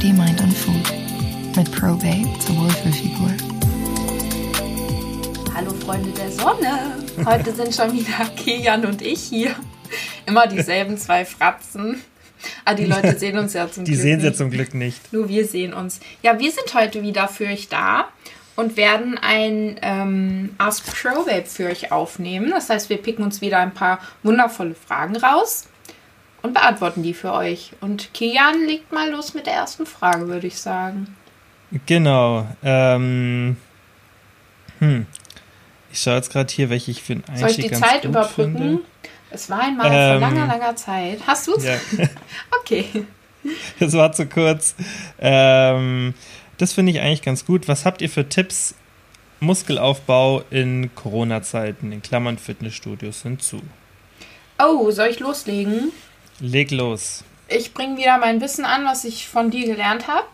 Body, Mind und Food mit Probate zur Wohlfühlfigur. Hallo Freunde der Sonne! Heute sind schon wieder Kilian und ich hier. Immer dieselben zwei Fratzen. Ah, die Leute sehen uns ja zum die Glück. Die sehen nicht. sie zum Glück nicht. Nur wir sehen uns. Ja, wir sind heute wieder für euch da und werden ein ähm, Ask Pro Babe für euch aufnehmen. Das heißt, wir picken uns wieder ein paar wundervolle Fragen raus und beantworten die für euch. Und Kian legt mal los mit der ersten Frage, würde ich sagen. Genau. Ähm, hm. Ich schaue jetzt gerade hier, welche ich für einen Einstieg Soll ich die Zeit überbrücken? Finde. Es war einmal vor Ähm, langer, langer Zeit. Hast du's? Ja. okay. Das war zu kurz. Ähm, das finde ich eigentlich ganz gut. Was habt ihr für Tipps? Muskelaufbau in Corona-Zeiten, in Klammern Fitnessstudios hinzu. Oh, soll ich loslegen? Leg los. Ich bringe wieder mein Wissen an, was ich von dir gelernt habe.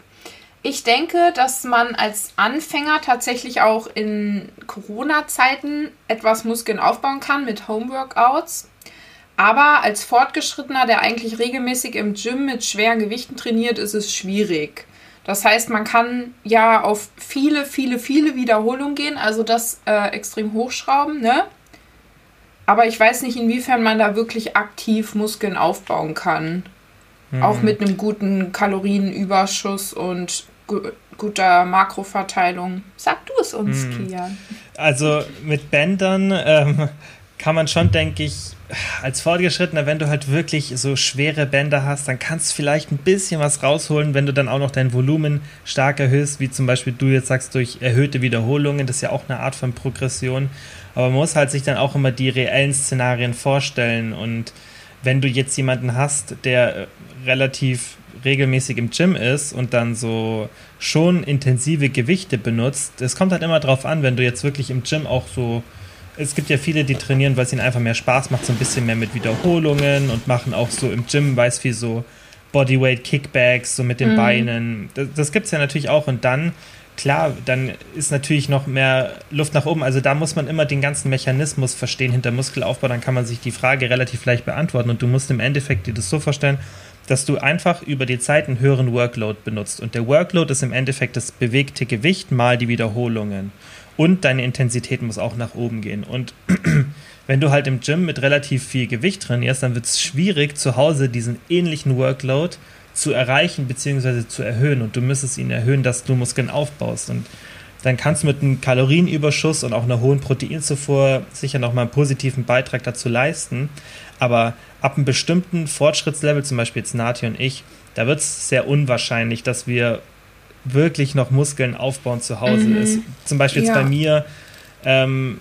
Ich denke, dass man als Anfänger tatsächlich auch in Corona-Zeiten etwas Muskeln aufbauen kann mit Homeworkouts. Aber als Fortgeschrittener, der eigentlich regelmäßig im Gym mit schweren Gewichten trainiert, ist es schwierig. Das heißt, man kann ja auf viele, viele, viele Wiederholungen gehen, also das äh, extrem hochschrauben, ne? Aber ich weiß nicht, inwiefern man da wirklich aktiv Muskeln aufbauen kann. Mhm. Auch mit einem guten Kalorienüberschuss und gu guter Makroverteilung. Sag du es uns, mhm. Kian. Also mit Bändern ähm, kann man schon, denke ich, als Fortgeschrittener, wenn du halt wirklich so schwere Bänder hast, dann kannst du vielleicht ein bisschen was rausholen, wenn du dann auch noch dein Volumen stark erhöhst, wie zum Beispiel du jetzt sagst, durch erhöhte Wiederholungen. Das ist ja auch eine Art von Progression. Aber man muss halt sich dann auch immer die reellen Szenarien vorstellen. Und wenn du jetzt jemanden hast, der relativ regelmäßig im Gym ist und dann so schon intensive Gewichte benutzt, es kommt halt immer drauf an, wenn du jetzt wirklich im Gym auch so es gibt ja viele, die trainieren, weil es ihnen einfach mehr Spaß macht, so ein bisschen mehr mit Wiederholungen und machen auch so im Gym, weiß wie so Bodyweight Kickbacks, so mit den mhm. Beinen. Das, das gibt es ja natürlich auch. Und dann, klar, dann ist natürlich noch mehr Luft nach oben. Also da muss man immer den ganzen Mechanismus verstehen hinter Muskelaufbau. Dann kann man sich die Frage relativ leicht beantworten. Und du musst im Endeffekt dir das so vorstellen, dass du einfach über die Zeit einen höheren Workload benutzt. Und der Workload ist im Endeffekt das bewegte Gewicht mal die Wiederholungen. Und deine Intensität muss auch nach oben gehen. Und wenn du halt im Gym mit relativ viel Gewicht trainierst, dann wird es schwierig, zu Hause diesen ähnlichen Workload zu erreichen bzw. zu erhöhen. Und du müsstest ihn erhöhen, dass du Muskeln aufbaust. Und dann kannst du mit einem Kalorienüberschuss und auch einer hohen Proteinzufuhr sicher nochmal einen positiven Beitrag dazu leisten. Aber ab einem bestimmten Fortschrittslevel, zum Beispiel jetzt Nati und ich, da wird es sehr unwahrscheinlich, dass wir wirklich noch Muskeln aufbauen zu Hause mhm. ist. Zum Beispiel jetzt ja. bei mir, ähm,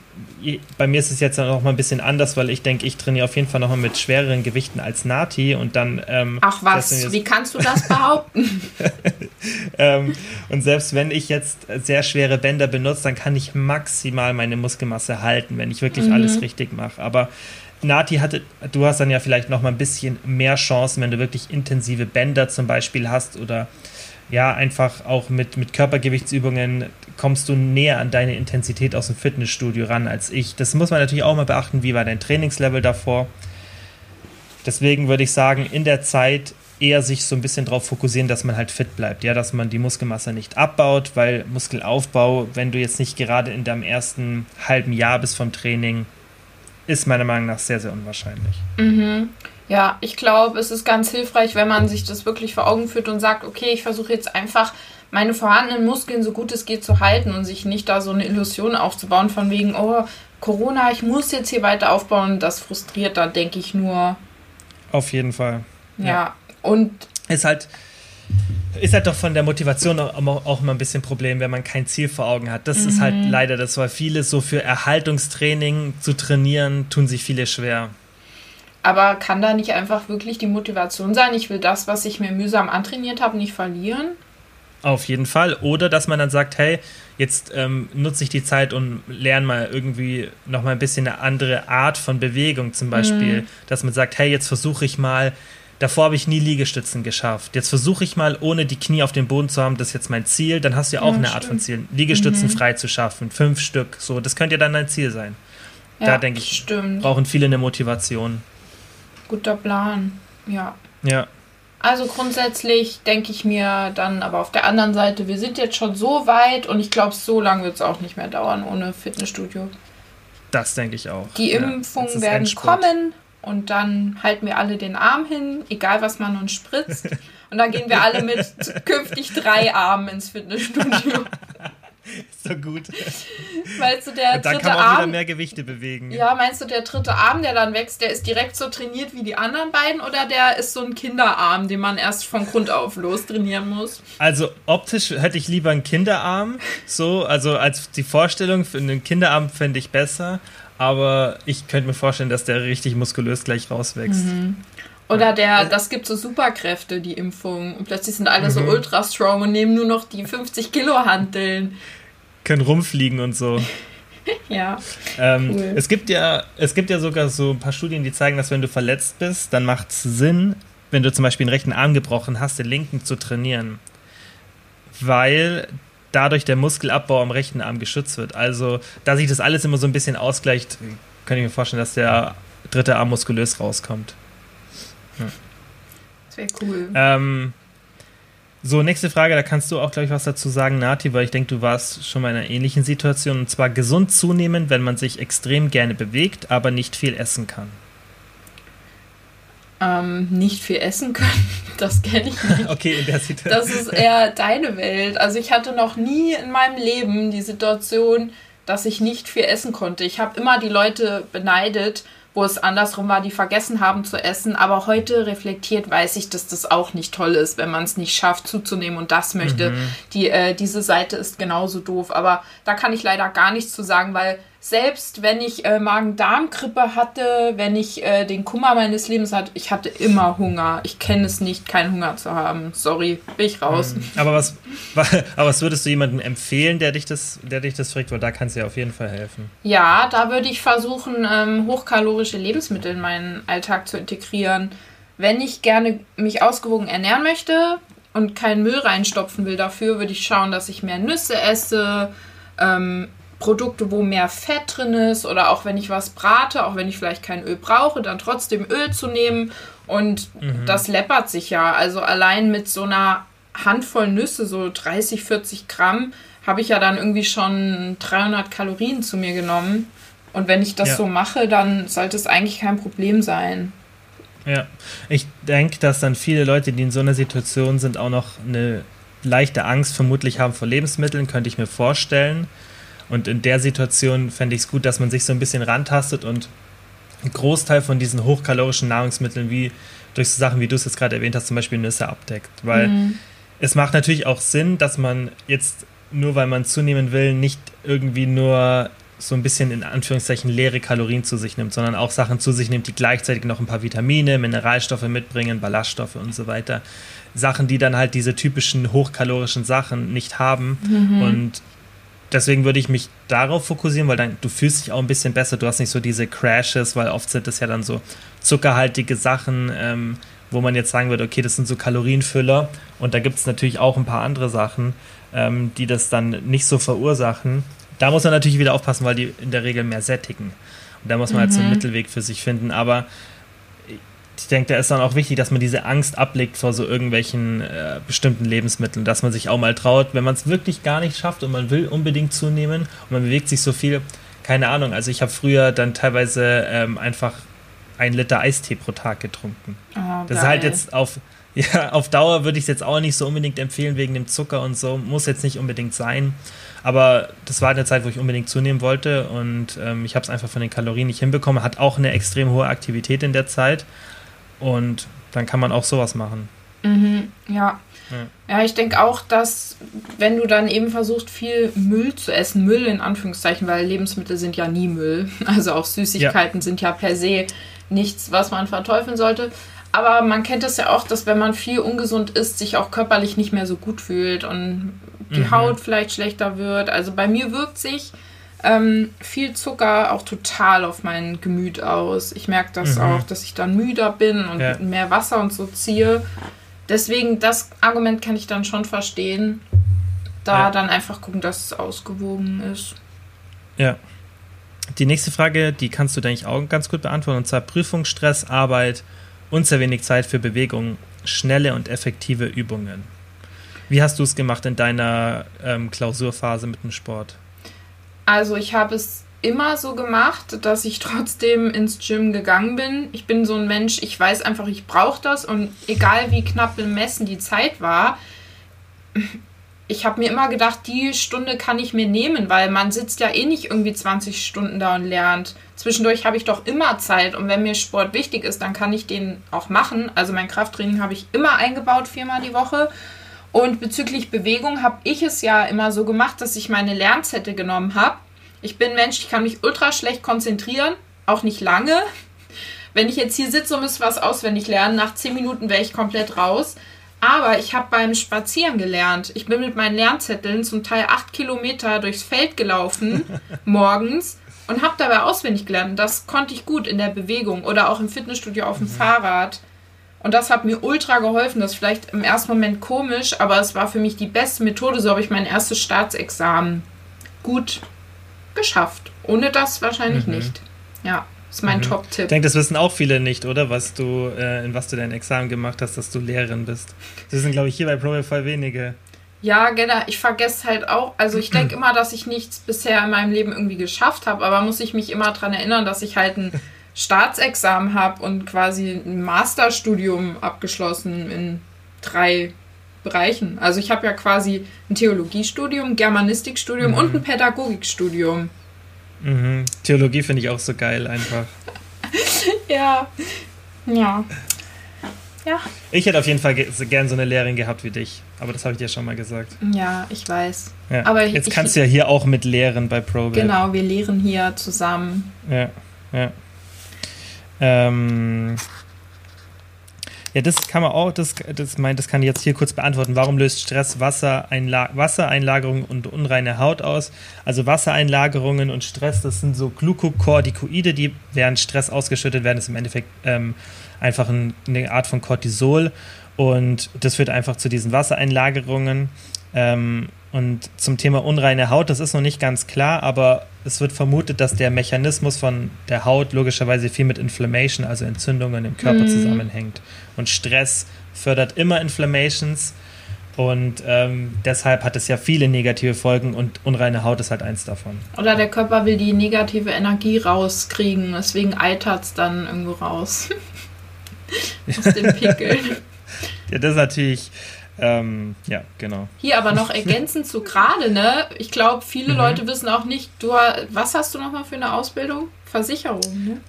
bei mir ist es jetzt noch mal ein bisschen anders, weil ich denke, ich trainiere auf jeden Fall noch mal mit schwereren Gewichten als Nati und dann. Ähm, Ach was, wie kannst du das behaupten? ähm, und selbst wenn ich jetzt sehr schwere Bänder benutze, dann kann ich maximal meine Muskelmasse halten, wenn ich wirklich mhm. alles richtig mache. Aber Nati hatte, du hast dann ja vielleicht noch mal ein bisschen mehr Chancen, wenn du wirklich intensive Bänder zum Beispiel hast oder ja, einfach auch mit, mit Körpergewichtsübungen kommst du näher an deine Intensität aus dem Fitnessstudio ran als ich. Das muss man natürlich auch mal beachten, wie war dein Trainingslevel davor. Deswegen würde ich sagen, in der Zeit eher sich so ein bisschen darauf fokussieren, dass man halt fit bleibt, ja, dass man die Muskelmasse nicht abbaut, weil Muskelaufbau, wenn du jetzt nicht gerade in deinem ersten halben Jahr bist vom Training, ist meiner Meinung nach sehr, sehr unwahrscheinlich. Mhm. Ja, ich glaube, es ist ganz hilfreich, wenn man sich das wirklich vor Augen führt und sagt, okay, ich versuche jetzt einfach meine vorhandenen Muskeln so gut es geht zu halten und sich nicht da so eine Illusion aufzubauen von wegen, oh, Corona, ich muss jetzt hier weiter aufbauen. Das frustriert dann, denke ich, nur. Auf jeden Fall. Ja, ja. und. Ist halt, ist halt doch von der Motivation auch immer ein bisschen ein Problem, wenn man kein Ziel vor Augen hat. Das mhm. ist halt leider das, weil viele so für Erhaltungstraining zu trainieren, tun sich viele schwer. Aber kann da nicht einfach wirklich die Motivation sein, ich will das, was ich mir mühsam antrainiert habe, nicht verlieren? Auf jeden Fall. Oder dass man dann sagt, hey, jetzt ähm, nutze ich die Zeit und lerne mal irgendwie nochmal ein bisschen eine andere Art von Bewegung zum Beispiel. Mhm. Dass man sagt, hey, jetzt versuche ich mal, davor habe ich nie Liegestützen geschafft. Jetzt versuche ich mal, ohne die Knie auf dem Boden zu haben, das ist jetzt mein Ziel. Dann hast du ja auch ja, eine stimmt. Art von Ziel. Liegestützen mhm. frei zu schaffen, fünf Stück. So, das könnte ja dann dein Ziel sein. Ja, da denke ich, stimmt. brauchen viele eine Motivation. Guter Plan, ja. Ja. Also grundsätzlich denke ich mir dann aber auf der anderen Seite, wir sind jetzt schon so weit und ich glaube, so lange wird es auch nicht mehr dauern ohne Fitnessstudio. Das denke ich auch. Die Impfungen ja, werden kommen und dann halten wir alle den Arm hin, egal was man uns spritzt. Und dann gehen wir alle mit künftig drei Armen ins Fitnessstudio. so gut. Meinst du, der dann dritte kann man auch Arm, wieder mehr Gewichte bewegen. Ja, meinst du, der dritte Arm, der dann wächst, der ist direkt so trainiert wie die anderen beiden oder der ist so ein Kinderarm, den man erst von Grund auf los trainieren muss? Also optisch hätte ich lieber einen Kinderarm, so, also als die Vorstellung für einen Kinderarm fände ich besser, aber ich könnte mir vorstellen, dass der richtig muskulös gleich rauswächst. Mhm. Oder der, das gibt so Superkräfte, die Impfung. Und plötzlich sind alle mhm. so ultra strong und nehmen nur noch die 50 Kilo Hanteln. Können rumfliegen und so. ja. Ähm, cool. es, gibt ja, es gibt ja sogar so ein paar Studien, die zeigen, dass wenn du verletzt bist, dann macht es Sinn, wenn du zum Beispiel den rechten Arm gebrochen hast, den linken zu trainieren. Weil dadurch der Muskelabbau am rechten Arm geschützt wird. Also, da sich das alles immer so ein bisschen ausgleicht, kann ich mir vorstellen, dass der dritte Arm muskulös rauskommt. Das wäre cool. Ähm, so, nächste Frage, da kannst du auch gleich was dazu sagen, Nati, weil ich denke, du warst schon mal in einer ähnlichen Situation. Und zwar gesund zunehmen, wenn man sich extrem gerne bewegt, aber nicht viel essen kann. Ähm, nicht viel essen können, das kenne ich nicht. okay, in der Situation. Das ist eher deine Welt. Also ich hatte noch nie in meinem Leben die Situation, dass ich nicht viel essen konnte. Ich habe immer die Leute beneidet, wo es andersrum war, die vergessen haben zu essen. Aber heute reflektiert weiß ich, dass das auch nicht toll ist, wenn man es nicht schafft zuzunehmen und das möchte. Mhm. Die, äh, diese Seite ist genauso doof. Aber da kann ich leider gar nichts zu sagen, weil selbst wenn ich äh, Magen-Darm-Grippe hatte, wenn ich äh, den Kummer meines Lebens hatte, ich hatte immer Hunger. Ich kenne es nicht, keinen Hunger zu haben. Sorry, bin ich raus. Mhm. Aber was, aber was würdest du jemandem empfehlen, der dich das, der dich das fragt? Weil da kannst du ja auf jeden Fall helfen. Ja, da würde ich versuchen, ähm, hochkalorische Lebensmittel in meinen Alltag zu integrieren. Wenn ich gerne mich ausgewogen ernähren möchte und keinen Müll reinstopfen will dafür, würde ich schauen, dass ich mehr Nüsse esse, ähm, Produkte, wo mehr Fett drin ist oder auch wenn ich was brate, auch wenn ich vielleicht kein Öl brauche, dann trotzdem Öl zu nehmen und mhm. das läppert sich ja. Also allein mit so einer Handvoll Nüsse, so 30, 40 Gramm, habe ich ja dann irgendwie schon 300 Kalorien zu mir genommen. Und wenn ich das ja. so mache, dann sollte es eigentlich kein Problem sein. Ja, ich denke, dass dann viele Leute, die in so einer Situation sind, auch noch eine leichte Angst vermutlich haben vor Lebensmitteln, könnte ich mir vorstellen. Und in der Situation fände ich es gut, dass man sich so ein bisschen rantastet und einen Großteil von diesen hochkalorischen Nahrungsmitteln wie durch so Sachen, wie du es jetzt gerade erwähnt hast, zum Beispiel Nüsse abdeckt. Weil mhm. es macht natürlich auch Sinn, dass man jetzt nur weil man zunehmen will, nicht irgendwie nur so ein bisschen in Anführungszeichen leere Kalorien zu sich nimmt, sondern auch Sachen zu sich nimmt, die gleichzeitig noch ein paar Vitamine, Mineralstoffe mitbringen, Ballaststoffe und so weiter. Sachen, die dann halt diese typischen hochkalorischen Sachen nicht haben. Mhm. Und deswegen würde ich mich darauf fokussieren, weil dann du fühlst dich auch ein bisschen besser. Du hast nicht so diese Crashes, weil oft sind das ja dann so zuckerhaltige Sachen, ähm, wo man jetzt sagen würde, okay, das sind so Kalorienfüller. Und da gibt es natürlich auch ein paar andere Sachen, ähm, die das dann nicht so verursachen. Da muss man natürlich wieder aufpassen, weil die in der Regel mehr sättigen. Und da muss man mhm. halt so einen mhm. Mittelweg für sich finden. Aber ich denke, da ist dann auch wichtig, dass man diese Angst ablegt vor so irgendwelchen äh, bestimmten Lebensmitteln, dass man sich auch mal traut, wenn man es wirklich gar nicht schafft und man will unbedingt zunehmen und man bewegt sich so viel, keine Ahnung. Also ich habe früher dann teilweise ähm, einfach ein Liter Eistee pro Tag getrunken. Oh, das ist halt jetzt auf, ja, auf Dauer würde ich es jetzt auch nicht so unbedingt empfehlen wegen dem Zucker und so. Muss jetzt nicht unbedingt sein. Aber das war eine Zeit, wo ich unbedingt zunehmen wollte und ähm, ich habe es einfach von den Kalorien nicht hinbekommen. Hat auch eine extrem hohe Aktivität in der Zeit. Und dann kann man auch sowas machen. Mhm, ja. ja. Ja, ich denke auch, dass wenn du dann eben versuchst, viel Müll zu essen, Müll in Anführungszeichen, weil Lebensmittel sind ja nie Müll, also auch Süßigkeiten ja. sind ja per se nichts, was man verteufeln sollte. Aber man kennt es ja auch, dass wenn man viel ungesund isst, sich auch körperlich nicht mehr so gut fühlt und die mhm. Haut vielleicht schlechter wird. Also bei mir wirkt sich ähm, viel Zucker auch total auf mein Gemüt aus. Ich merke das mhm. auch, dass ich dann müder bin und ja. mehr Wasser und so ziehe. Deswegen, das Argument kann ich dann schon verstehen. Da ja. dann einfach gucken, dass es ausgewogen ist. Ja. Die nächste Frage, die kannst du, denke ich, auch ganz gut beantworten. Und zwar Prüfungsstress, Arbeit und sehr wenig Zeit für Bewegung. schnelle und effektive Übungen. Wie hast du es gemacht in deiner ähm, Klausurphase mit dem Sport? Also ich habe es immer so gemacht, dass ich trotzdem ins Gym gegangen bin. Ich bin so ein Mensch, ich weiß einfach, ich brauche das und egal wie knapp bemessen die Zeit war, ich habe mir immer gedacht, die Stunde kann ich mir nehmen, weil man sitzt ja eh nicht irgendwie 20 Stunden da und lernt. Zwischendurch habe ich doch immer Zeit und wenn mir Sport wichtig ist, dann kann ich den auch machen. Also mein Krafttraining habe ich immer eingebaut, viermal die Woche. Und bezüglich Bewegung habe ich es ja immer so gemacht, dass ich meine Lernzettel genommen habe. Ich bin Mensch, ich kann mich ultra schlecht konzentrieren, auch nicht lange. Wenn ich jetzt hier sitze und müsste was auswendig lernen, nach 10 Minuten wäre ich komplett raus. Aber ich habe beim Spazieren gelernt. Ich bin mit meinen Lernzetteln zum Teil acht Kilometer durchs Feld gelaufen morgens und habe dabei auswendig gelernt. Das konnte ich gut in der Bewegung oder auch im Fitnessstudio auf dem mhm. Fahrrad. Und das hat mir ultra geholfen. Das ist vielleicht im ersten Moment komisch, aber es war für mich die beste Methode. So habe ich mein erstes Staatsexamen gut geschafft. Ohne das wahrscheinlich mhm. nicht. Ja. Ist mein mhm. Top-Tipp. Ich denke, das wissen auch viele nicht, oder? Was du, äh, in was du dein Examen gemacht hast, dass du Lehrerin bist. Das sind, glaube ich, hier bei Pro voll wenige. Ja, genau. Ich vergesse halt auch. Also ich denke immer, dass ich nichts bisher in meinem Leben irgendwie geschafft habe, aber muss ich mich immer daran erinnern, dass ich halt ein Staatsexamen habe und quasi ein Masterstudium abgeschlossen in drei Bereichen. Also ich habe ja quasi ein Theologiestudium, Germanistikstudium mhm. und ein Pädagogikstudium. Mhm. Theologie finde ich auch so geil einfach. ja. Ja. Ja. Ich hätte auf jeden Fall gern so eine Lehrerin gehabt wie dich. Aber das habe ich dir schon mal gesagt. Ja, ich weiß. Ja. Aber Jetzt ich, kannst du ja hier auch mit lehren bei ProBab. Genau, wir lehren hier zusammen. Ja, ja. Ähm, ja, das kann man auch, das, das, mein, das kann ich jetzt hier kurz beantworten. Warum löst Stress Wassereinla Wassereinlagerungen und unreine Haut aus? Also Wassereinlagerungen und Stress, das sind so Glukokortikoide, die während Stress ausgeschüttet werden. Das ist im Endeffekt ähm, einfach ein, eine Art von Cortisol und das führt einfach zu diesen Wassereinlagerungen. Ähm, und zum Thema unreine Haut, das ist noch nicht ganz klar, aber es wird vermutet, dass der Mechanismus von der Haut logischerweise viel mit Inflammation, also Entzündungen im Körper mhm. zusammenhängt. Und Stress fördert immer Inflammations und ähm, deshalb hat es ja viele negative Folgen und unreine Haut ist halt eins davon. Oder der Körper will die negative Energie rauskriegen, deswegen eitert es dann irgendwo raus. Aus den Pickeln. ja, das ist natürlich ähm, ja, genau. Hier aber noch ergänzend zu gerade, ne? Ich glaube, viele mhm. Leute wissen auch nicht, du, was hast du nochmal für eine Ausbildung? Versicherung, ne?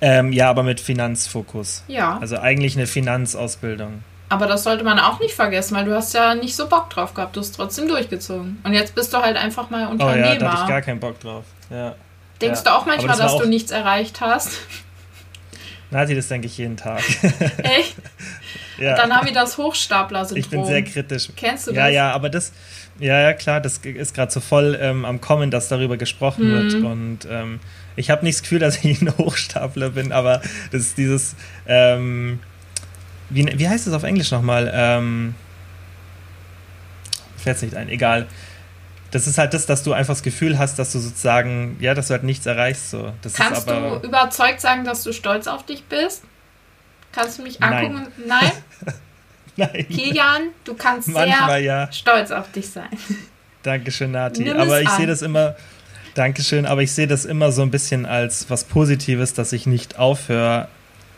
Ähm, ja, aber mit Finanzfokus. Ja. Also eigentlich eine Finanzausbildung. Aber das sollte man auch nicht vergessen, weil du hast ja nicht so Bock drauf gehabt. Du hast trotzdem durchgezogen. Und jetzt bist du halt einfach mal Unternehmer. Oh ja, da habe ich gar keinen Bock drauf. Ja. Denkst ja. du auch manchmal, das dass auch du nichts erreicht hast? Nati, das denke ich jeden Tag. Echt? Ja. Und dann haben wir das Hochstapler-Syndrom. Ich bin sehr kritisch. Kennst du das? Ja, ja, aber das, ja, ja, klar, das ist gerade so voll ähm, am Kommen, dass darüber gesprochen mhm. wird. Und ähm, ich habe nicht das Gefühl, dass ich ein Hochstapler bin, aber das ist dieses, ähm, wie, wie heißt das auf Englisch nochmal? Ähm, Fällt es nicht ein, egal. Das ist halt das, dass du einfach das Gefühl hast, dass du sozusagen, ja, dass du halt nichts erreichst. So. Das Kannst du überzeugt sagen, dass du stolz auf dich bist? Kannst du mich angucken? Nein. Nein? Nein. Kilian, du kannst Manchmal, sehr ja. stolz auf dich sein. Dankeschön, Nati. Nimm aber ich sehe das immer, Dankeschön, aber ich sehe das immer so ein bisschen als was Positives, dass ich nicht aufhöre,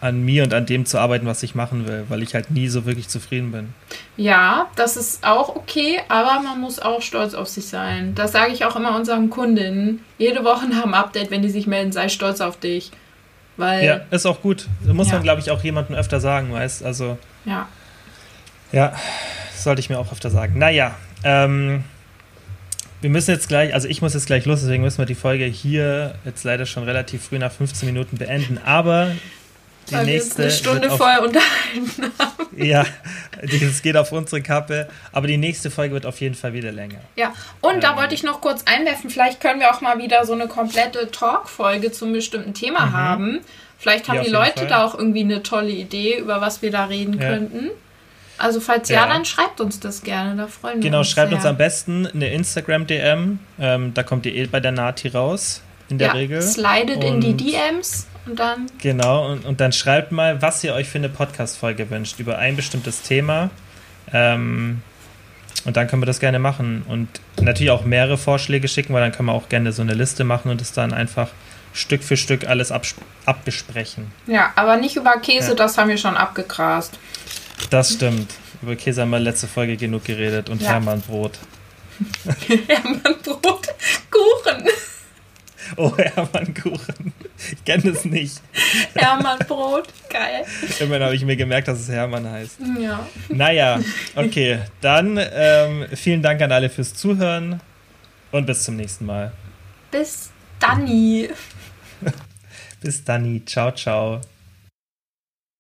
an mir und an dem zu arbeiten, was ich machen will, weil ich halt nie so wirklich zufrieden bin. Ja, das ist auch okay, aber man muss auch stolz auf sich sein. Das sage ich auch immer unseren Kundinnen. Jede Woche nach dem Update, wenn die sich melden, sei stolz auf dich. Weil, ja, ist auch gut. Muss ja. man, glaube ich, auch jemandem öfter sagen, weißt Also. Ja. Ja, sollte ich mir auch öfter sagen. Naja, ähm, wir müssen jetzt gleich, also ich muss jetzt gleich los, deswegen müssen wir die Folge hier jetzt leider schon relativ früh nach 15 Minuten beenden. Aber die Weil nächste. Wir uns eine Stunde vorher unterhalten haben. Ja, es geht auf unsere Kappe. Aber die nächste Folge wird auf jeden Fall wieder länger. Ja, und ähm, da wollte ich noch kurz einwerfen, vielleicht können wir auch mal wieder so eine komplette Talk-Folge zum bestimmten Thema mhm. haben. Vielleicht haben ja, die Leute Fall. da auch irgendwie eine tolle Idee, über was wir da reden ja. könnten. Also falls ja, ja, dann schreibt uns das gerne, da freuen wir genau, uns. Genau, schreibt sehr. uns am besten eine Instagram-DM. Ähm, da kommt ihr eh bei der Nati raus, in der ja, Regel. Slidet in die DMs Und dann. Genau, und, und dann schreibt mal, was ihr euch für eine Podcast-Folge wünscht über ein bestimmtes Thema. Ähm, und dann können wir das gerne machen. Und natürlich auch mehrere Vorschläge schicken, weil dann können wir auch gerne so eine Liste machen und es dann einfach Stück für Stück alles abbesprechen. Ja, aber nicht über Käse, ja. das haben wir schon abgegrast. Das stimmt. Über Käse haben wir letzte Folge genug geredet und ja. Hermannbrot. Hermannbrot, Kuchen. Oh, Hermannkuchen. Ich kenne es nicht. Hermannbrot, geil. Immerhin habe ich mir gemerkt, dass es Hermann heißt. Ja. Naja, okay. Dann ähm, vielen Dank an alle fürs Zuhören und bis zum nächsten Mal. Bis Danny. bis Danny. Ciao, ciao.